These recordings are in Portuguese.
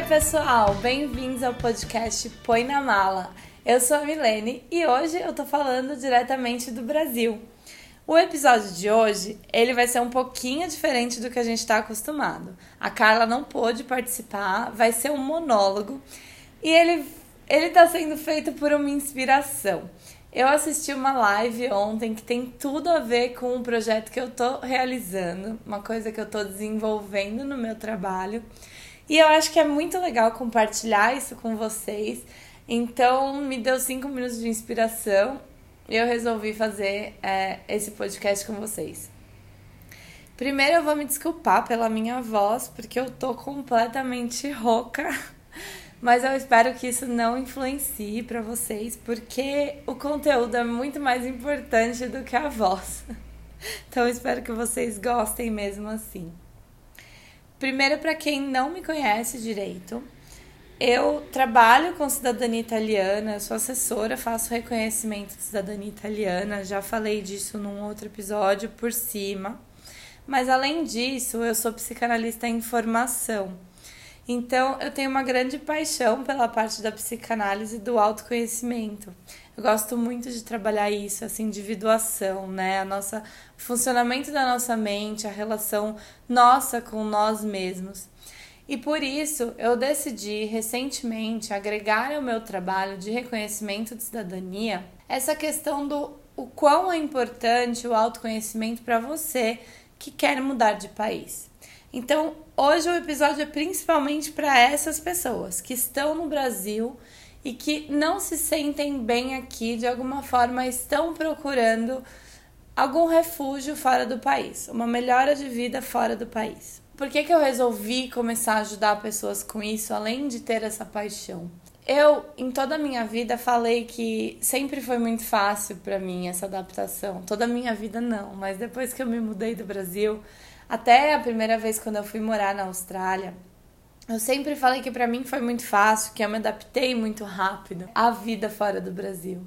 dia, pessoal! Bem-vindos ao podcast Põe na Mala. Eu sou a Milene e hoje eu tô falando diretamente do Brasil. O episódio de hoje, ele vai ser um pouquinho diferente do que a gente está acostumado. A Carla não pôde participar, vai ser um monólogo e ele ele está sendo feito por uma inspiração. Eu assisti uma live ontem que tem tudo a ver com um projeto que eu tô realizando, uma coisa que eu tô desenvolvendo no meu trabalho. E eu acho que é muito legal compartilhar isso com vocês. Então, me deu cinco minutos de inspiração e eu resolvi fazer é, esse podcast com vocês. Primeiro, eu vou me desculpar pela minha voz, porque eu tô completamente rouca. Mas eu espero que isso não influencie para vocês, porque o conteúdo é muito mais importante do que a voz. Então, espero que vocês gostem mesmo assim. Primeiro, para quem não me conhece direito, eu trabalho com cidadania italiana, sou assessora, faço reconhecimento de cidadania italiana, já falei disso num outro episódio por cima. Mas além disso, eu sou psicanalista em formação. Então, eu tenho uma grande paixão pela parte da psicanálise e do autoconhecimento. Eu gosto muito de trabalhar isso, essa individuação, né? A nossa o funcionamento da nossa mente, a relação nossa com nós mesmos. E por isso eu decidi recentemente agregar ao meu trabalho de reconhecimento de cidadania essa questão do o quão é importante o autoconhecimento para você que quer mudar de país. Então, hoje o episódio é principalmente para essas pessoas que estão no Brasil e que não se sentem bem aqui, de alguma forma estão procurando algum refúgio fora do país, uma melhora de vida fora do país. Por que, que eu resolvi começar a ajudar pessoas com isso, além de ter essa paixão? Eu, em toda a minha vida, falei que sempre foi muito fácil para mim essa adaptação. Toda a minha vida não, mas depois que eu me mudei do Brasil, até a primeira vez quando eu fui morar na Austrália, eu sempre falei que para mim foi muito fácil, que eu me adaptei muito rápido à vida fora do Brasil.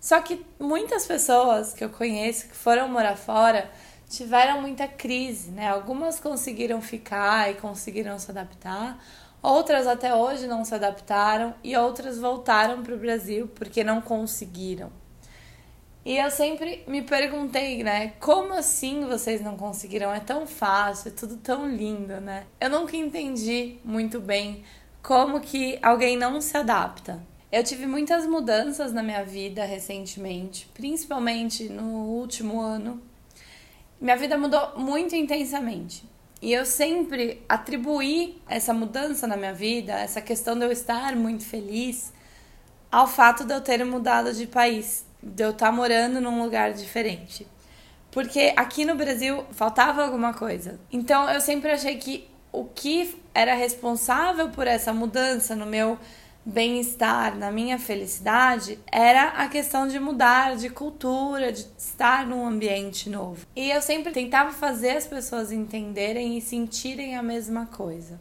Só que muitas pessoas que eu conheço que foram morar fora tiveram muita crise, né? Algumas conseguiram ficar e conseguiram se adaptar, outras até hoje não se adaptaram e outras voltaram para o Brasil porque não conseguiram. E eu sempre me perguntei, né? Como assim vocês não conseguiram? É tão fácil, é tudo tão lindo, né? Eu nunca entendi muito bem como que alguém não se adapta. Eu tive muitas mudanças na minha vida recentemente, principalmente no último ano. Minha vida mudou muito intensamente. E eu sempre atribuí essa mudança na minha vida, essa questão de eu estar muito feliz, ao fato de eu ter mudado de país de eu estar tá morando num lugar diferente. Porque aqui no Brasil faltava alguma coisa. Então eu sempre achei que o que era responsável por essa mudança no meu bem-estar, na minha felicidade, era a questão de mudar de cultura, de estar num ambiente novo. E eu sempre tentava fazer as pessoas entenderem e sentirem a mesma coisa.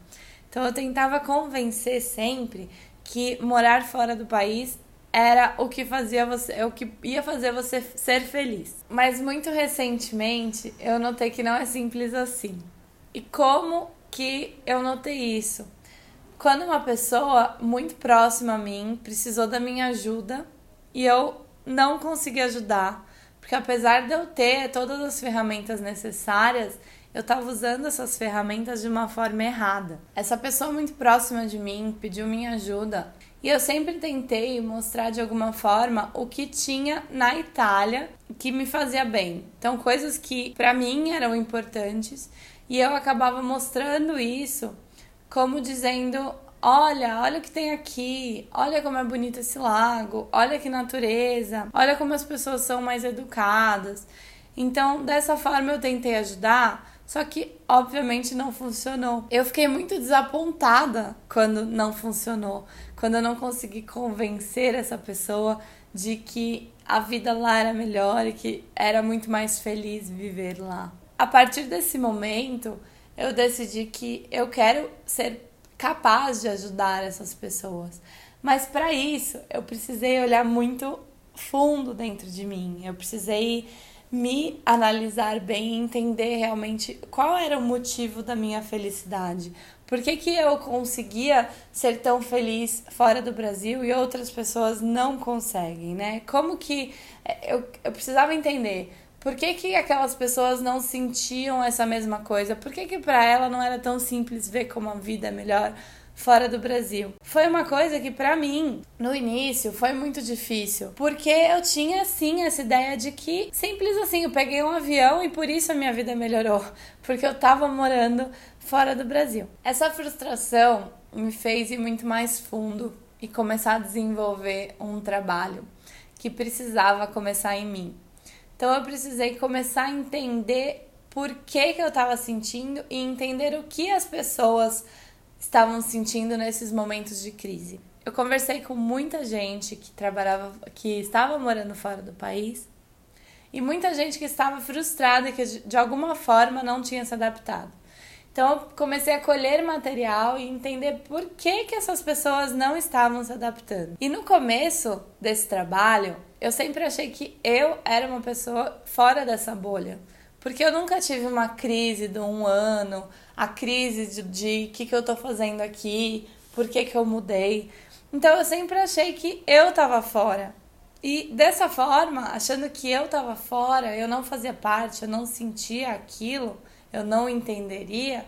Então eu tentava convencer sempre que morar fora do país era o que fazia você, é o que ia fazer você ser feliz. Mas muito recentemente eu notei que não é simples assim. E como que eu notei isso? Quando uma pessoa muito próxima a mim precisou da minha ajuda e eu não consegui ajudar, porque apesar de eu ter todas as ferramentas necessárias, eu estava usando essas ferramentas de uma forma errada. Essa pessoa muito próxima de mim pediu minha ajuda e eu sempre tentei mostrar de alguma forma o que tinha na Itália que me fazia bem. Então, coisas que para mim eram importantes e eu acabava mostrando isso como dizendo: Olha, olha o que tem aqui, olha como é bonito esse lago, olha que natureza, olha como as pessoas são mais educadas. Então, dessa forma, eu tentei ajudar só que, obviamente, não funcionou. Eu fiquei muito desapontada quando não funcionou, quando eu não consegui convencer essa pessoa de que a vida lá era melhor e que era muito mais feliz viver lá. A partir desse momento, eu decidi que eu quero ser capaz de ajudar essas pessoas. Mas para isso, eu precisei olhar muito fundo dentro de mim. Eu precisei me analisar bem e entender realmente qual era o motivo da minha felicidade. Por que, que eu conseguia ser tão feliz fora do Brasil e outras pessoas não conseguem, né? Como que é, eu, eu precisava entender por que, que aquelas pessoas não sentiam essa mesma coisa? Por que, que para ela não era tão simples ver como a vida é melhor fora do Brasil. Foi uma coisa que para mim, no início, foi muito difícil, porque eu tinha sim essa ideia de que simples assim, eu peguei um avião e por isso a minha vida melhorou, porque eu tava morando fora do Brasil. Essa frustração me fez ir muito mais fundo e começar a desenvolver um trabalho que precisava começar em mim. Então eu precisei começar a entender por que, que eu estava sentindo e entender o que as pessoas estavam sentindo nesses momentos de crise. Eu conversei com muita gente que trabalhava, que estava morando fora do país e muita gente que estava frustrada e que de alguma forma não tinha se adaptado. Então eu comecei a colher material e entender por que, que essas pessoas não estavam se adaptando. E no começo desse trabalho, eu sempre achei que eu era uma pessoa fora dessa bolha. Porque eu nunca tive uma crise de um ano, a crise de o que, que eu tô fazendo aqui, por que, que eu mudei. Então eu sempre achei que eu tava fora. E dessa forma, achando que eu tava fora, eu não fazia parte, eu não sentia aquilo, eu não entenderia,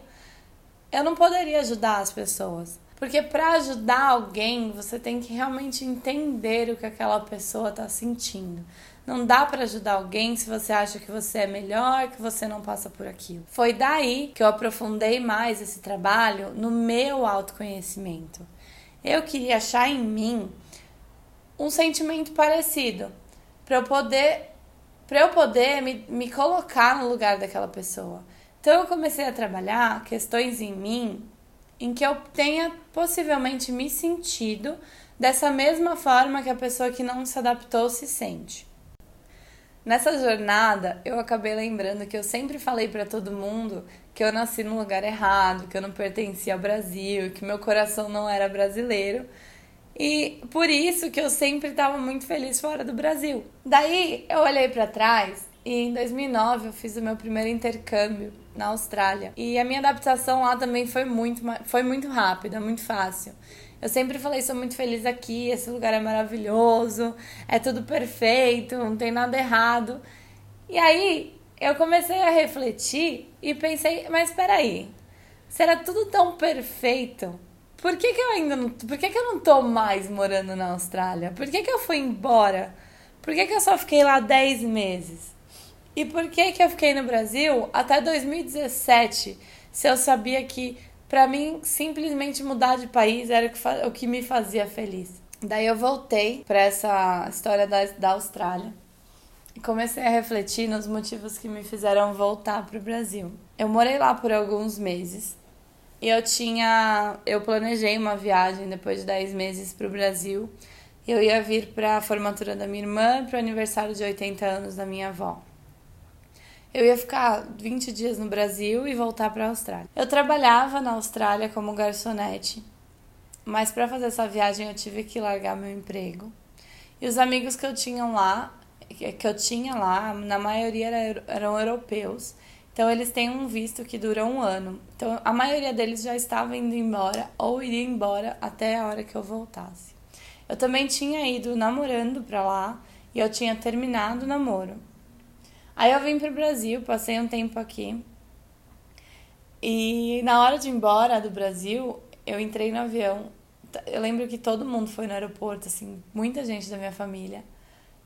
eu não poderia ajudar as pessoas. Porque para ajudar alguém, você tem que realmente entender o que aquela pessoa está sentindo. Não dá para ajudar alguém se você acha que você é melhor, que você não passa por aquilo. Foi daí que eu aprofundei mais esse trabalho no meu autoconhecimento. Eu queria achar em mim um sentimento parecido para eu poder para eu poder me, me colocar no lugar daquela pessoa. Então eu comecei a trabalhar questões em mim em que eu tenha possivelmente me sentido dessa mesma forma que a pessoa que não se adaptou se sente. Nessa jornada, eu acabei lembrando que eu sempre falei para todo mundo que eu nasci no lugar errado, que eu não pertencia ao Brasil, que meu coração não era brasileiro. E por isso que eu sempre estava muito feliz fora do Brasil. Daí eu olhei para trás e em 2009 eu fiz o meu primeiro intercâmbio na Austrália. E a minha adaptação lá também foi muito, foi muito rápida, muito fácil. Eu sempre falei, sou muito feliz aqui, esse lugar é maravilhoso, é tudo perfeito, não tem nada errado. E aí eu comecei a refletir e pensei, mas espera aí, se era tudo tão perfeito, por que, que eu ainda não. Por que, que eu não tô mais morando na Austrália? Por que, que eu fui embora? Por que, que eu só fiquei lá 10 meses? E por que, que eu fiquei no Brasil até 2017 se eu sabia que para mim, simplesmente mudar de país era o que me fazia feliz. Daí eu voltei para essa história da, da Austrália e comecei a refletir nos motivos que me fizeram voltar para o Brasil. Eu morei lá por alguns meses e eu tinha. Eu planejei uma viagem depois de 10 meses para o Brasil. Eu ia vir para a formatura da minha irmã, para o aniversário de 80 anos da minha avó. Eu ia ficar 20 dias no Brasil e voltar para a Austrália. Eu trabalhava na Austrália como garçonete, mas para fazer essa viagem eu tive que largar meu emprego. E os amigos que eu tinha lá, que eu tinha lá, na maioria eram europeus. Então eles têm um visto que dura um ano. Então a maioria deles já estava indo embora ou iria embora até a hora que eu voltasse. Eu também tinha ido namorando para lá e eu tinha terminado o namoro. Aí eu vim pro Brasil, passei um tempo aqui. E na hora de ir embora do Brasil, eu entrei no avião. Eu lembro que todo mundo foi no aeroporto, assim, muita gente da minha família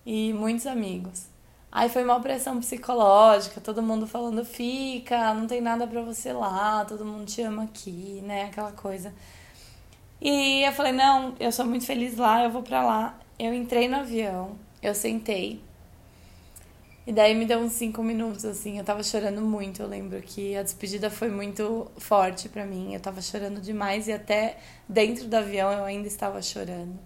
e muitos amigos. Aí foi uma pressão psicológica, todo mundo falando fica, não tem nada para você lá, todo mundo te ama aqui, né, aquela coisa. E eu falei, não, eu sou muito feliz lá, eu vou para lá. Eu entrei no avião, eu sentei, e daí me deu uns cinco minutos, assim, eu tava chorando muito. Eu lembro que a despedida foi muito forte para mim. Eu tava chorando demais e até dentro do avião eu ainda estava chorando.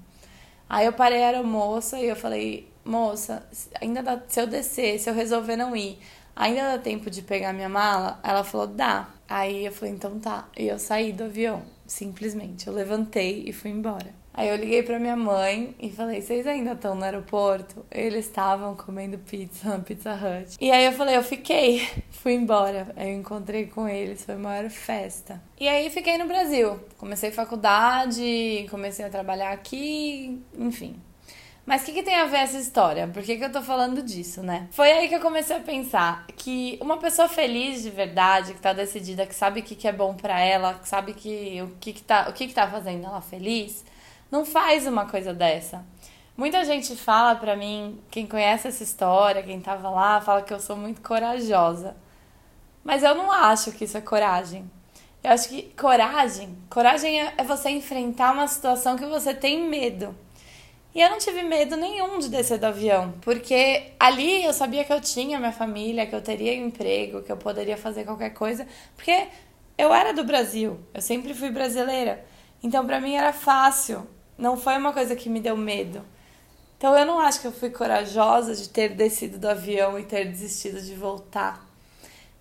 Aí eu parei a moça e eu falei, moça, ainda dá, se eu descer, se eu resolver não ir, ainda dá tempo de pegar minha mala? Ela falou, dá. Aí eu falei, então tá. E eu saí do avião, simplesmente. Eu levantei e fui embora. Aí eu liguei pra minha mãe e falei: "Vocês ainda estão no aeroporto?" Eles estavam comendo pizza na Pizza Hut. E aí eu falei: "Eu fiquei". Fui embora. Aí eu encontrei com eles, foi a maior festa. E aí fiquei no Brasil. Comecei faculdade, comecei a trabalhar aqui, enfim. Mas o que, que, tem a ver essa história? Por que, que eu tô falando disso, né? Foi aí que eu comecei a pensar que uma pessoa feliz de verdade, que tá decidida, que sabe o que, que é bom para ela, que sabe que, o, que, que, tá, o que, que tá fazendo ela feliz, não faz uma coisa dessa. Muita gente fala pra mim, quem conhece essa história, quem tava lá, fala que eu sou muito corajosa. Mas eu não acho que isso é coragem. Eu acho que coragem, coragem é, é você enfrentar uma situação que você tem medo. E eu não tive medo nenhum de descer do avião, porque ali eu sabia que eu tinha minha família, que eu teria emprego, que eu poderia fazer qualquer coisa, porque eu era do Brasil, eu sempre fui brasileira. Então para mim era fácil, não foi uma coisa que me deu medo. Então eu não acho que eu fui corajosa de ter descido do avião e ter desistido de voltar.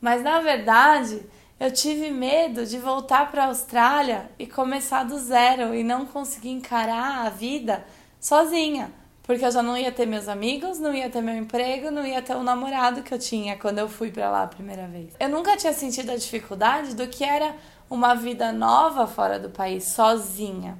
Mas na verdade, eu tive medo de voltar para a Austrália e começar do zero e não conseguir encarar a vida sozinha, porque eu já não ia ter meus amigos, não ia ter meu emprego, não ia ter o namorado que eu tinha quando eu fui para lá a primeira vez. Eu nunca tinha sentido a dificuldade do que era uma vida nova fora do país, sozinha.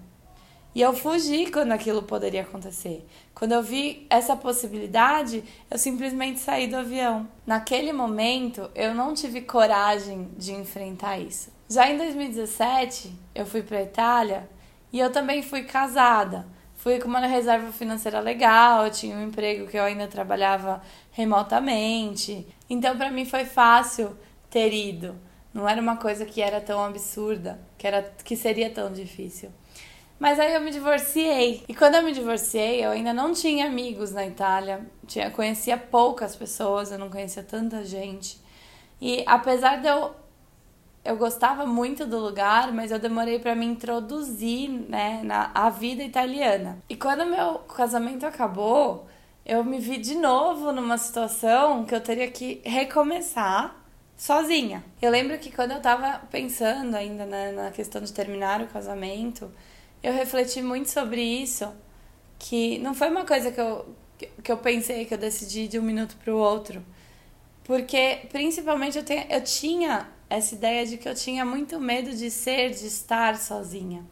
E eu fugi quando aquilo poderia acontecer. Quando eu vi essa possibilidade, eu simplesmente saí do avião. Naquele momento, eu não tive coragem de enfrentar isso. Já em 2017, eu fui para Itália e eu também fui casada fui com uma reserva financeira legal, eu tinha um emprego que eu ainda trabalhava remotamente. Então para mim foi fácil ter ido. Não era uma coisa que era tão absurda, que era que seria tão difícil. Mas aí eu me divorciei. E quando eu me divorciei, eu ainda não tinha amigos na Itália. Tinha, conhecia poucas pessoas, eu não conhecia tanta gente. E apesar de eu eu gostava muito do lugar, mas eu demorei para me introduzir, né, na a vida italiana. E quando meu casamento acabou, eu me vi de novo numa situação que eu teria que recomeçar sozinha. Eu lembro que quando eu tava pensando ainda na, na questão de terminar o casamento, eu refleti muito sobre isso, que não foi uma coisa que eu, que eu pensei, que eu decidi de um minuto para o outro. Porque, principalmente, eu, tenho, eu tinha essa ideia de que eu tinha muito medo de ser, de estar sozinha.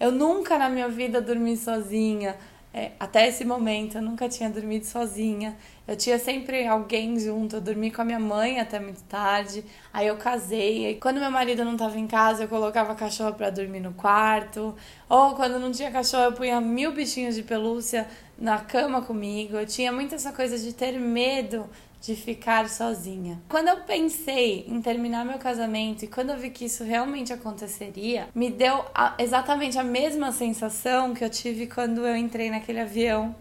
Eu nunca na minha vida dormi sozinha. É, até esse momento eu nunca tinha dormido sozinha. Eu tinha sempre alguém junto. Eu dormi com a minha mãe até muito tarde. Aí eu casei. Aí quando meu marido não estava em casa, eu colocava cachorro para dormir no quarto. Ou quando não tinha cachorro, eu punha mil bichinhos de pelúcia na cama comigo. Eu tinha muito essa coisa de ter medo de ficar sozinha. Quando eu pensei em terminar meu casamento e quando eu vi que isso realmente aconteceria, me deu a, exatamente a mesma sensação que eu tive quando eu entrei naquele avião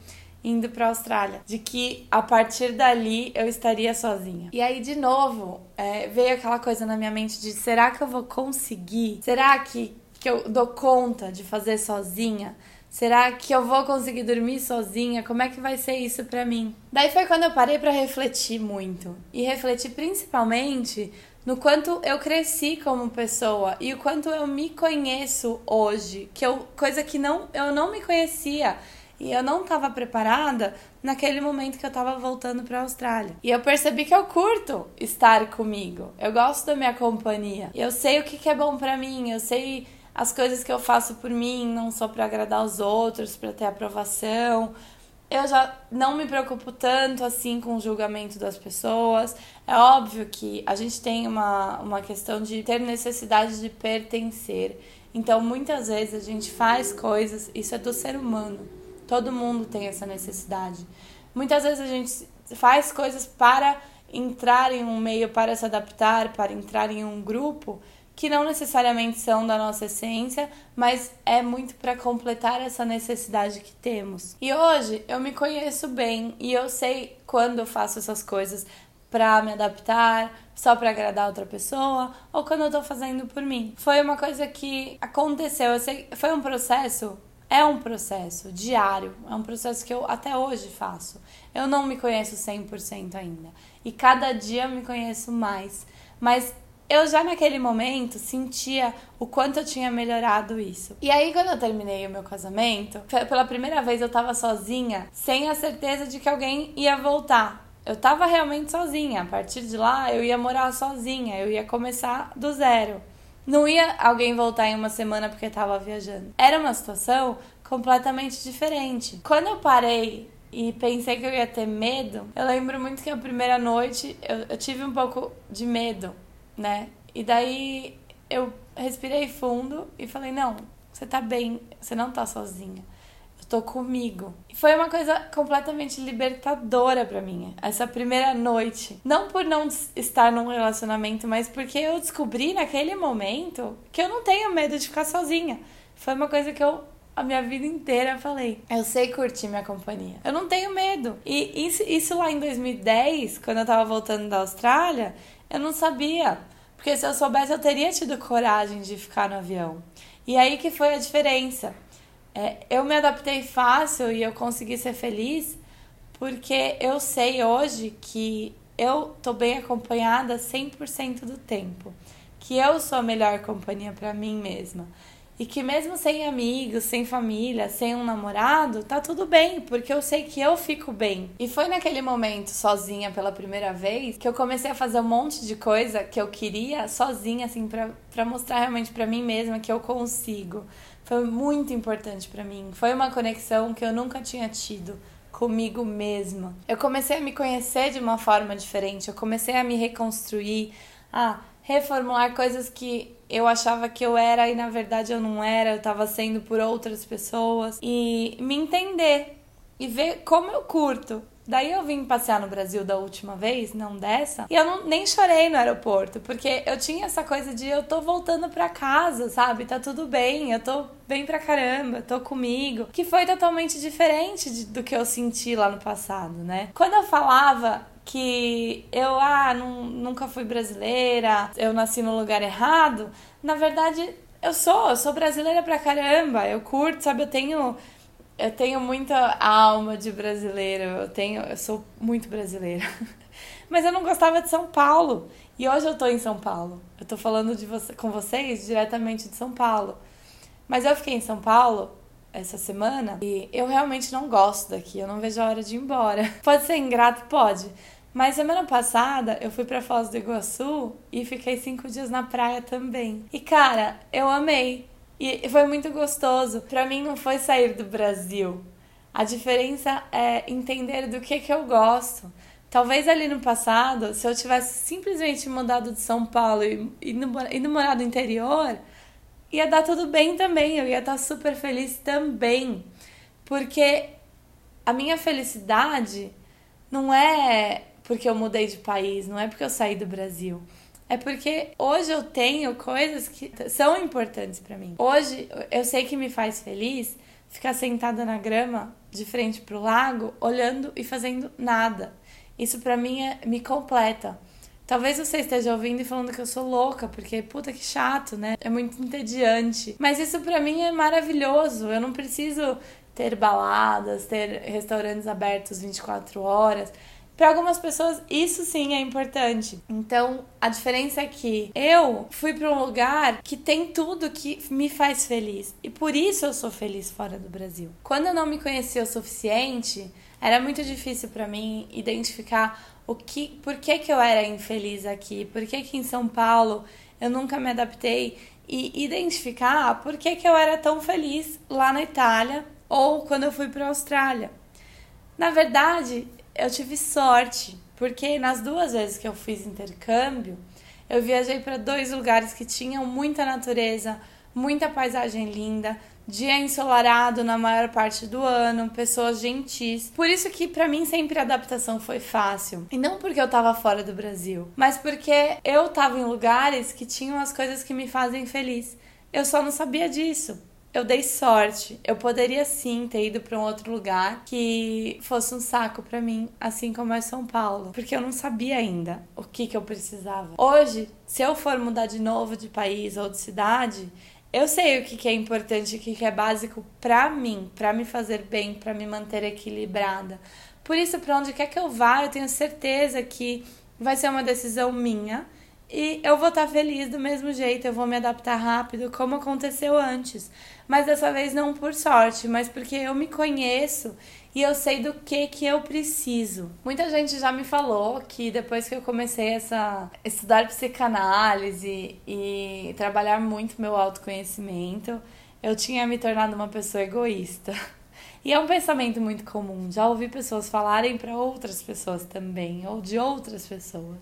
indo para a Austrália, de que a partir dali eu estaria sozinha. E aí de novo é, veio aquela coisa na minha mente de será que eu vou conseguir? Será que que eu dou conta de fazer sozinha? Será que eu vou conseguir dormir sozinha? Como é que vai ser isso para mim? Daí foi quando eu parei para refletir muito e refletir principalmente no quanto eu cresci como pessoa e o quanto eu me conheço hoje, que eu coisa que não eu não me conhecia e eu não estava preparada naquele momento que eu estava voltando para a Austrália. E eu percebi que eu curto estar comigo. Eu gosto da minha companhia. Eu sei o que, que é bom para mim, eu sei as coisas que eu faço por mim, não só para agradar os outros, para ter aprovação. Eu já não me preocupo tanto assim com o julgamento das pessoas. É óbvio que a gente tem uma, uma questão de ter necessidade de pertencer. Então, muitas vezes a gente faz coisas, isso é do ser humano. Todo mundo tem essa necessidade. Muitas vezes a gente faz coisas para entrar em um meio, para se adaptar, para entrar em um grupo que não necessariamente são da nossa essência, mas é muito para completar essa necessidade que temos. E hoje eu me conheço bem e eu sei quando eu faço essas coisas para me adaptar, só para agradar outra pessoa, ou quando eu tô fazendo por mim. Foi uma coisa que aconteceu, eu sei, foi um processo é um processo diário, é um processo que eu até hoje faço. Eu não me conheço 100% ainda. E cada dia eu me conheço mais. Mas eu já naquele momento sentia o quanto eu tinha melhorado isso. E aí, quando eu terminei o meu casamento, pela primeira vez eu tava sozinha, sem a certeza de que alguém ia voltar. Eu tava realmente sozinha. A partir de lá, eu ia morar sozinha, eu ia começar do zero. Não ia alguém voltar em uma semana porque tava viajando. Era uma situação completamente diferente. Quando eu parei e pensei que eu ia ter medo, eu lembro muito que a primeira noite eu, eu tive um pouco de medo né? E daí eu respirei fundo e falei: não, você tá bem, você não tá sozinha. Eu tô comigo. E foi uma coisa completamente libertadora para mim, essa primeira noite. Não por não estar num relacionamento, mas porque eu descobri naquele momento que eu não tenho medo de ficar sozinha. Foi uma coisa que eu a minha vida inteira falei, eu sei curtir minha companhia. Eu não tenho medo. E isso, isso lá em 2010, quando eu tava voltando da Austrália, eu não sabia. Porque se eu soubesse, eu teria tido coragem de ficar no avião. E aí que foi a diferença. É, eu me adaptei fácil e eu consegui ser feliz porque eu sei hoje que eu tô bem acompanhada 100% do tempo. Que eu sou a melhor companhia para mim mesma. E que mesmo sem amigos, sem família, sem um namorado, tá tudo bem, porque eu sei que eu fico bem. E foi naquele momento, sozinha pela primeira vez, que eu comecei a fazer um monte de coisa que eu queria sozinha, assim, pra, pra mostrar realmente para mim mesma que eu consigo. Foi muito importante para mim. Foi uma conexão que eu nunca tinha tido comigo mesma. Eu comecei a me conhecer de uma forma diferente, eu comecei a me reconstruir, a reformular coisas que eu achava que eu era e na verdade eu não era, eu tava sendo por outras pessoas e me entender e ver como eu curto. Daí eu vim passear no Brasil da última vez, não dessa, e eu não, nem chorei no aeroporto, porque eu tinha essa coisa de eu tô voltando pra casa, sabe? Tá tudo bem, eu tô bem pra caramba, tô comigo, que foi totalmente diferente de, do que eu senti lá no passado, né? Quando eu falava que eu ah, não, nunca fui brasileira, eu nasci no lugar errado. Na verdade, eu sou, eu sou brasileira pra caramba. Eu curto, sabe, eu tenho eu tenho muita alma de brasileira, eu tenho, eu sou muito brasileira. Mas eu não gostava de São Paulo. E hoje eu tô em São Paulo. Eu tô falando de você, com vocês diretamente de São Paulo. Mas eu fiquei em São Paulo essa semana e eu realmente não gosto daqui. Eu não vejo a hora de ir embora. Pode ser ingrato? Pode. Mas semana passada eu fui para Foz do Iguaçu e fiquei cinco dias na praia também. E cara, eu amei. E foi muito gostoso. Para mim não foi sair do Brasil. A diferença é entender do que que eu gosto. Talvez ali no passado, se eu tivesse simplesmente mudado de São Paulo e ido morar no interior, ia dar tudo bem também. Eu ia estar super feliz também. Porque a minha felicidade não é porque eu mudei de país, não é porque eu saí do Brasil. É porque hoje eu tenho coisas que são importantes para mim. Hoje eu sei que me faz feliz ficar sentada na grama de frente pro lago, olhando e fazendo nada. Isso para mim é, me completa. Talvez você esteja ouvindo e falando que eu sou louca, porque puta que chato, né? É muito entediante. Mas isso para mim é maravilhoso. Eu não preciso ter baladas, ter restaurantes abertos 24 horas. Para algumas pessoas, isso sim é importante. Então, a diferença é que eu fui para um lugar que tem tudo que me faz feliz. E por isso eu sou feliz fora do Brasil. Quando eu não me conhecia o suficiente, era muito difícil para mim identificar o que, por que, que eu era infeliz aqui, por que, que em São Paulo eu nunca me adaptei e identificar por que, que eu era tão feliz lá na Itália ou quando eu fui para a Austrália. Na verdade, eu tive sorte, porque nas duas vezes que eu fiz intercâmbio, eu viajei para dois lugares que tinham muita natureza, muita paisagem linda, dia ensolarado na maior parte do ano, pessoas gentis. Por isso que para mim sempre a adaptação foi fácil. E não porque eu tava fora do Brasil, mas porque eu tava em lugares que tinham as coisas que me fazem feliz. Eu só não sabia disso eu dei sorte. Eu poderia sim ter ido para um outro lugar que fosse um saco para mim, assim como é São Paulo, porque eu não sabia ainda o que que eu precisava. Hoje, se eu for mudar de novo de país ou de cidade, eu sei o que, que é importante, o que, que é básico para mim, para me fazer bem, para me manter equilibrada. Por isso, para onde quer que eu vá, eu tenho certeza que vai ser uma decisão minha e eu vou estar feliz do mesmo jeito, eu vou me adaptar rápido, como aconteceu antes. Mas dessa vez não por sorte, mas porque eu me conheço e eu sei do que que eu preciso. Muita gente já me falou que depois que eu comecei essa estudar psicanálise e trabalhar muito meu autoconhecimento, eu tinha me tornado uma pessoa egoísta. E é um pensamento muito comum. Já ouvi pessoas falarem para outras pessoas também, ou de outras pessoas.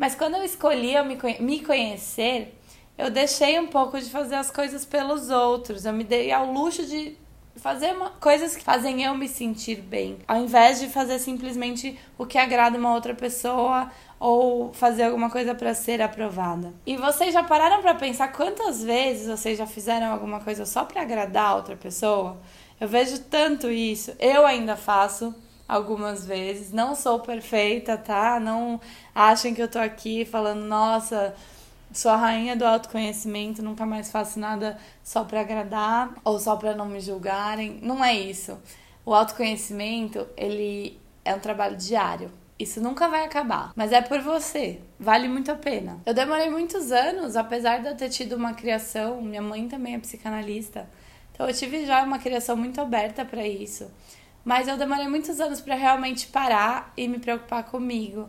Mas quando eu escolhi eu me conhecer, eu deixei um pouco de fazer as coisas pelos outros. Eu me dei ao luxo de fazer uma, coisas que fazem eu me sentir bem, ao invés de fazer simplesmente o que agrada uma outra pessoa ou fazer alguma coisa para ser aprovada. E vocês já pararam para pensar quantas vezes vocês já fizeram alguma coisa só para agradar a outra pessoa? Eu vejo tanto isso. Eu ainda faço algumas vezes. Não sou perfeita, tá? Não achem que eu tô aqui falando, nossa, sou a rainha do autoconhecimento, nunca mais faço nada só para agradar ou só para não me julgarem. Não é isso. O autoconhecimento, ele é um trabalho diário. Isso nunca vai acabar, mas é por você. Vale muito a pena. Eu demorei muitos anos, apesar de eu ter tido uma criação, minha mãe também é psicanalista. Então eu tive já uma criação muito aberta para isso. Mas eu demorei muitos anos para realmente parar e me preocupar comigo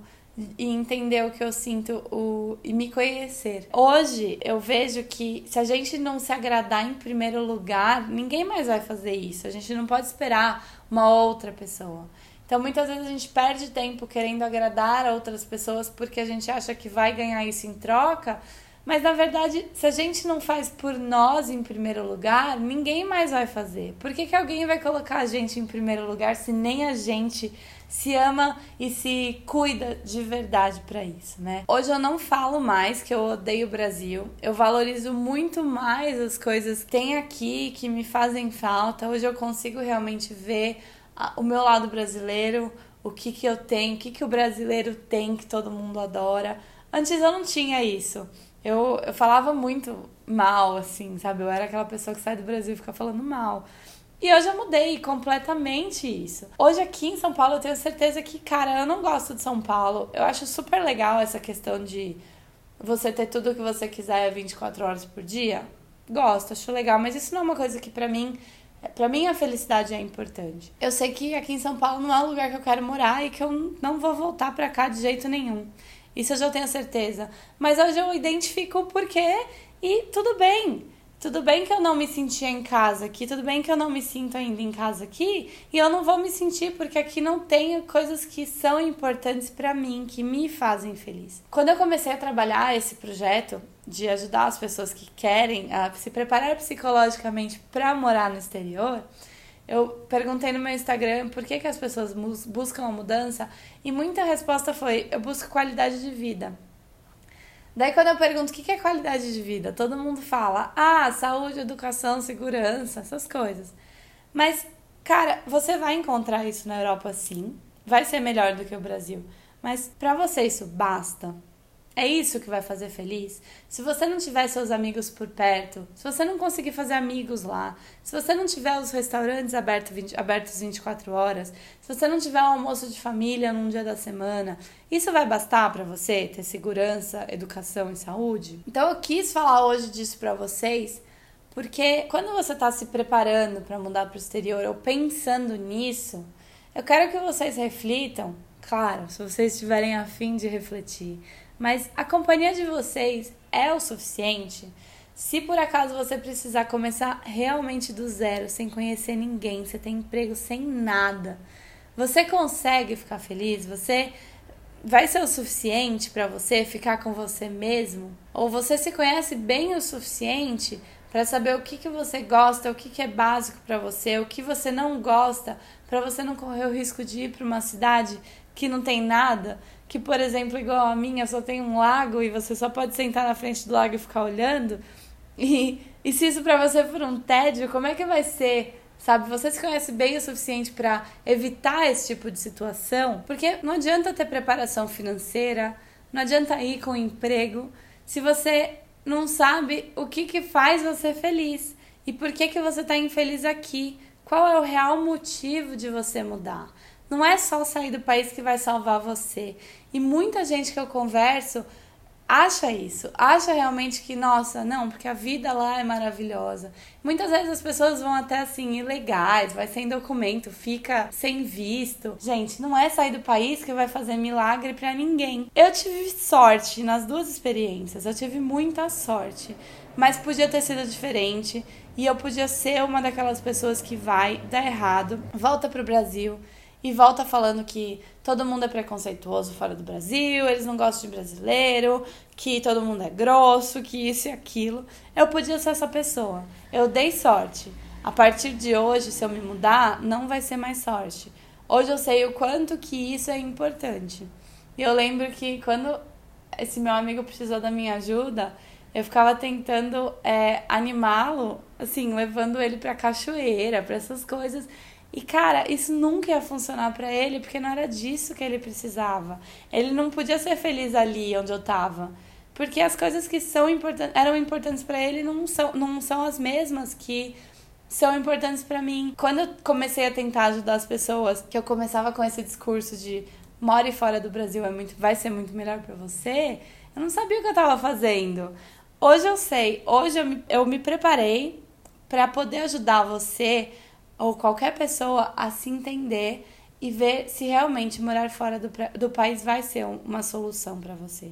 e entender o que eu sinto o, e me conhecer. Hoje eu vejo que se a gente não se agradar em primeiro lugar, ninguém mais vai fazer isso. A gente não pode esperar uma outra pessoa. Então muitas vezes a gente perde tempo querendo agradar outras pessoas porque a gente acha que vai ganhar isso em troca, mas na verdade, se a gente não faz por nós em primeiro lugar, ninguém mais vai fazer. Por que, que alguém vai colocar a gente em primeiro lugar se nem a gente se ama e se cuida de verdade para isso, né? Hoje eu não falo mais que eu odeio o Brasil. Eu valorizo muito mais as coisas que tem aqui que me fazem falta. Hoje eu consigo realmente ver o meu lado brasileiro, o que que eu tenho, o que que o brasileiro tem que todo mundo adora. Antes eu não tinha isso. Eu, eu falava muito mal, assim, sabe? Eu era aquela pessoa que sai do Brasil e fica falando mal. E hoje eu mudei completamente isso. Hoje aqui em São Paulo eu tenho certeza que, cara, eu não gosto de São Paulo. Eu acho super legal essa questão de você ter tudo o que você quiser 24 horas por dia. Gosto, acho legal, mas isso não é uma coisa que para mim, para mim a felicidade é importante. Eu sei que aqui em São Paulo não é o lugar que eu quero morar e que eu não vou voltar para cá de jeito nenhum. Isso eu já tenho certeza. Mas hoje eu identifico o porquê e tudo bem. Tudo bem que eu não me sentia em casa aqui, tudo bem que eu não me sinto ainda em casa aqui, e eu não vou me sentir porque aqui não tenho coisas que são importantes para mim, que me fazem feliz. Quando eu comecei a trabalhar esse projeto de ajudar as pessoas que querem a se preparar psicologicamente para morar no exterior, eu perguntei no meu Instagram por que, que as pessoas buscam a mudança e muita resposta foi: eu busco qualidade de vida. Daí, quando eu pergunto o que é qualidade de vida, todo mundo fala: ah, saúde, educação, segurança, essas coisas. Mas, cara, você vai encontrar isso na Europa sim, vai ser melhor do que o Brasil. Mas para você isso basta? É isso que vai fazer feliz? Se você não tiver seus amigos por perto, se você não conseguir fazer amigos lá, se você não tiver os restaurantes abertos, 20, abertos 24 horas, se você não tiver um almoço de família num dia da semana, isso vai bastar para você ter segurança, educação e saúde? Então eu quis falar hoje disso para vocês, porque quando você está se preparando para mudar para o exterior ou pensando nisso, eu quero que vocês reflitam, claro, se vocês estiverem afim de refletir mas a companhia de vocês é o suficiente? Se por acaso você precisar começar realmente do zero, sem conhecer ninguém, você tem emprego sem nada, você consegue ficar feliz? Você vai ser o suficiente para você ficar com você mesmo? Ou você se conhece bem o suficiente para saber o que, que você gosta, o que, que é básico para você, o que você não gosta, para você não correr o risco de ir para uma cidade que não tem nada, que, por exemplo, igual a minha, só tem um lago e você só pode sentar na frente do lago e ficar olhando. E, e se isso para você for um tédio, como é que vai ser? Sabe, você se conhece bem o suficiente para evitar esse tipo de situação? Porque não adianta ter preparação financeira, não adianta ir com emprego, se você não sabe o que, que faz você feliz e por que, que você está infeliz aqui. Qual é o real motivo de você mudar? Não é só sair do país que vai salvar você. E muita gente que eu converso acha isso, acha realmente que, nossa, não, porque a vida lá é maravilhosa. Muitas vezes as pessoas vão até assim, ilegais, vai sem documento, fica sem visto. Gente, não é sair do país que vai fazer milagre para ninguém. Eu tive sorte nas duas experiências, eu tive muita sorte, mas podia ter sido diferente e eu podia ser uma daquelas pessoas que vai dar errado, volta pro Brasil e volta falando que todo mundo é preconceituoso fora do Brasil, eles não gostam de brasileiro, que todo mundo é grosso, que isso e aquilo. Eu podia ser essa pessoa. Eu dei sorte. A partir de hoje, se eu me mudar, não vai ser mais sorte. Hoje eu sei o quanto que isso é importante. E eu lembro que quando esse meu amigo precisou da minha ajuda, eu ficava tentando é, animá-lo, assim, levando ele pra cachoeira, para essas coisas. E cara, isso nunca ia funcionar para ele, porque não era disso que ele precisava. Ele não podia ser feliz ali onde eu tava, porque as coisas que são importantes, eram importantes para ele não são, não são as mesmas que são importantes para mim. Quando eu comecei a tentar ajudar as pessoas, que eu começava com esse discurso de more fora do Brasil é muito, vai ser muito melhor para você, eu não sabia o que eu tava fazendo. Hoje eu sei, hoje eu me, eu me preparei para poder ajudar você ou qualquer pessoa a se entender e ver se realmente morar fora do, do país vai ser uma solução para você.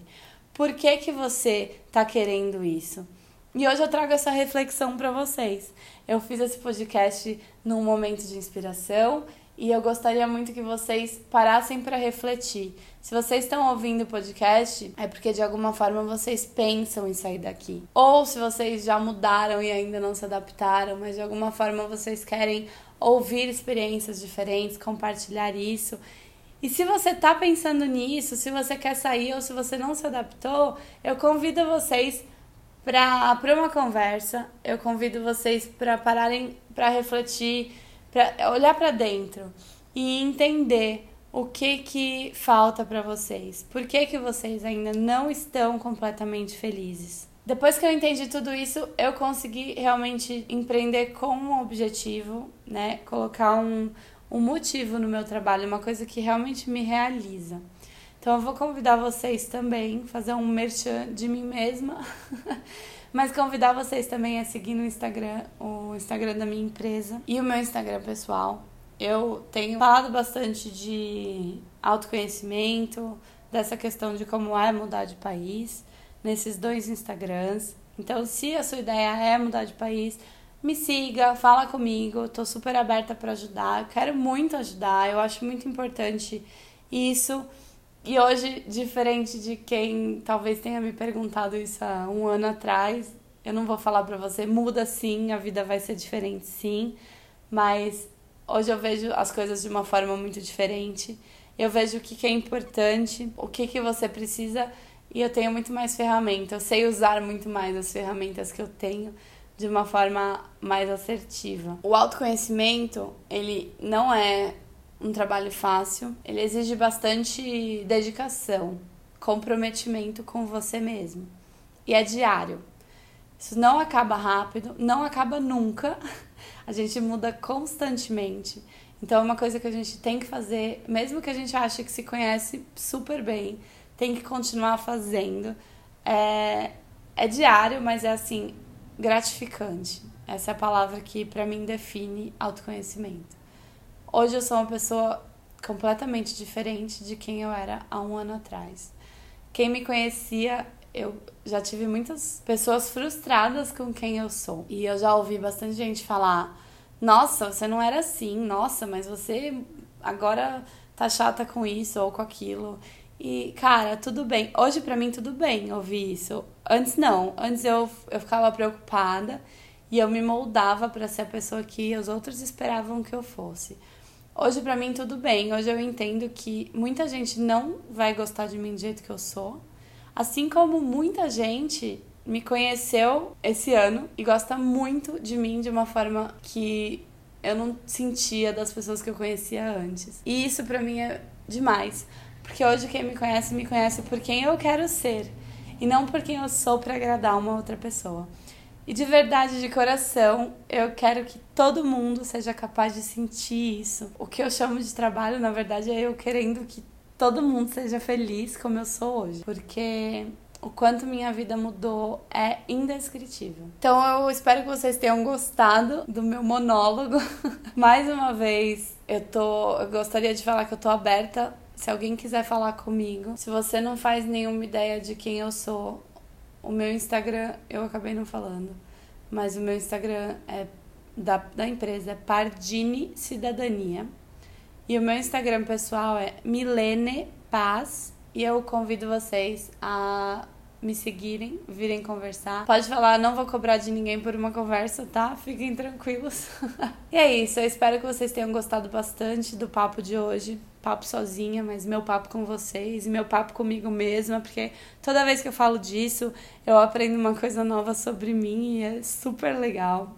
Por que, que você está querendo isso? E hoje eu trago essa reflexão para vocês. Eu fiz esse podcast num momento de inspiração e eu gostaria muito que vocês parassem para refletir. Se vocês estão ouvindo o podcast, é porque de alguma forma vocês pensam em sair daqui. Ou se vocês já mudaram e ainda não se adaptaram, mas de alguma forma vocês querem ouvir experiências diferentes, compartilhar isso. E se você está pensando nisso, se você quer sair ou se você não se adaptou, eu convido vocês para uma conversa, eu convido vocês para pararem para refletir para olhar para dentro e entender o que que falta para vocês. Por que que vocês ainda não estão completamente felizes? Depois que eu entendi tudo isso, eu consegui realmente empreender com um objetivo, né? Colocar um, um motivo no meu trabalho, uma coisa que realmente me realiza. Então eu vou convidar vocês também, fazer um merchan de mim mesma, mas convidar vocês também a seguir no Instagram, o Instagram da minha empresa e o meu Instagram pessoal. Eu tenho falado bastante de autoconhecimento, dessa questão de como é mudar de país, nesses dois Instagrams. Então, se a sua ideia é mudar de país, me siga, fala comigo, tô super aberta para ajudar, quero muito ajudar, eu acho muito importante isso. E hoje, diferente de quem talvez tenha me perguntado isso há um ano atrás, eu não vou falar para você, muda sim, a vida vai ser diferente sim, mas hoje eu vejo as coisas de uma forma muito diferente. Eu vejo o que, é importante, o que, que você precisa e eu tenho muito mais ferramentas. Eu sei usar muito mais as ferramentas que eu tenho de uma forma mais assertiva. O autoconhecimento, ele não é um trabalho fácil. Ele exige bastante dedicação, comprometimento com você mesmo. E é diário. Isso não acaba rápido, não acaba nunca. A gente muda constantemente. Então é uma coisa que a gente tem que fazer, mesmo que a gente ache que se conhece super bem, tem que continuar fazendo. É, é diário, mas é assim, gratificante. Essa é a palavra que para mim define autoconhecimento. Hoje eu sou uma pessoa completamente diferente de quem eu era há um ano atrás. Quem me conhecia, eu já tive muitas pessoas frustradas com quem eu sou. E eu já ouvi bastante gente falar: Nossa, você não era assim, nossa, mas você agora tá chata com isso ou com aquilo. E, cara, tudo bem. Hoje, para mim, tudo bem ouvir isso. Antes, não. Antes eu, eu ficava preocupada e eu me moldava para ser a pessoa que os outros esperavam que eu fosse. Hoje para mim tudo bem. Hoje eu entendo que muita gente não vai gostar de mim do jeito que eu sou, assim como muita gente me conheceu esse ano e gosta muito de mim de uma forma que eu não sentia das pessoas que eu conhecia antes. E isso para mim é demais, porque hoje quem me conhece me conhece por quem eu quero ser e não por quem eu sou para agradar uma outra pessoa. E de verdade, de coração, eu quero que todo mundo seja capaz de sentir isso. O que eu chamo de trabalho, na verdade, é eu querendo que todo mundo seja feliz como eu sou hoje. Porque o quanto minha vida mudou é indescritível. Então eu espero que vocês tenham gostado do meu monólogo. Mais uma vez, eu tô, eu gostaria de falar que eu tô aberta se alguém quiser falar comigo. Se você não faz nenhuma ideia de quem eu sou, o meu Instagram eu acabei não falando, mas o meu Instagram é da, da empresa é Pardini Cidadania. E o meu Instagram pessoal é Milene Paz. E eu convido vocês a me seguirem, virem conversar. Pode falar, não vou cobrar de ninguém por uma conversa, tá? Fiquem tranquilos. e é isso, eu espero que vocês tenham gostado bastante do papo de hoje. Papo sozinha, mas meu papo com vocês e meu papo comigo mesma, porque toda vez que eu falo disso, eu aprendo uma coisa nova sobre mim e é super legal.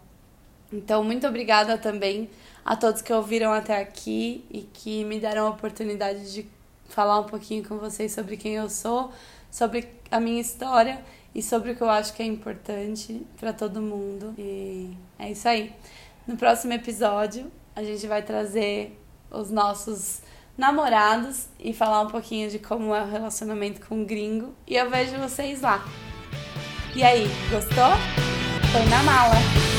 Então, muito obrigada também a todos que ouviram até aqui e que me deram a oportunidade de falar um pouquinho com vocês sobre quem eu sou, sobre a minha história e sobre o que eu acho que é importante para todo mundo. E é isso aí. No próximo episódio, a gente vai trazer os nossos namorados e falar um pouquinho de como é o relacionamento com o gringo. E eu vejo vocês lá. E aí, gostou? Foi na mala!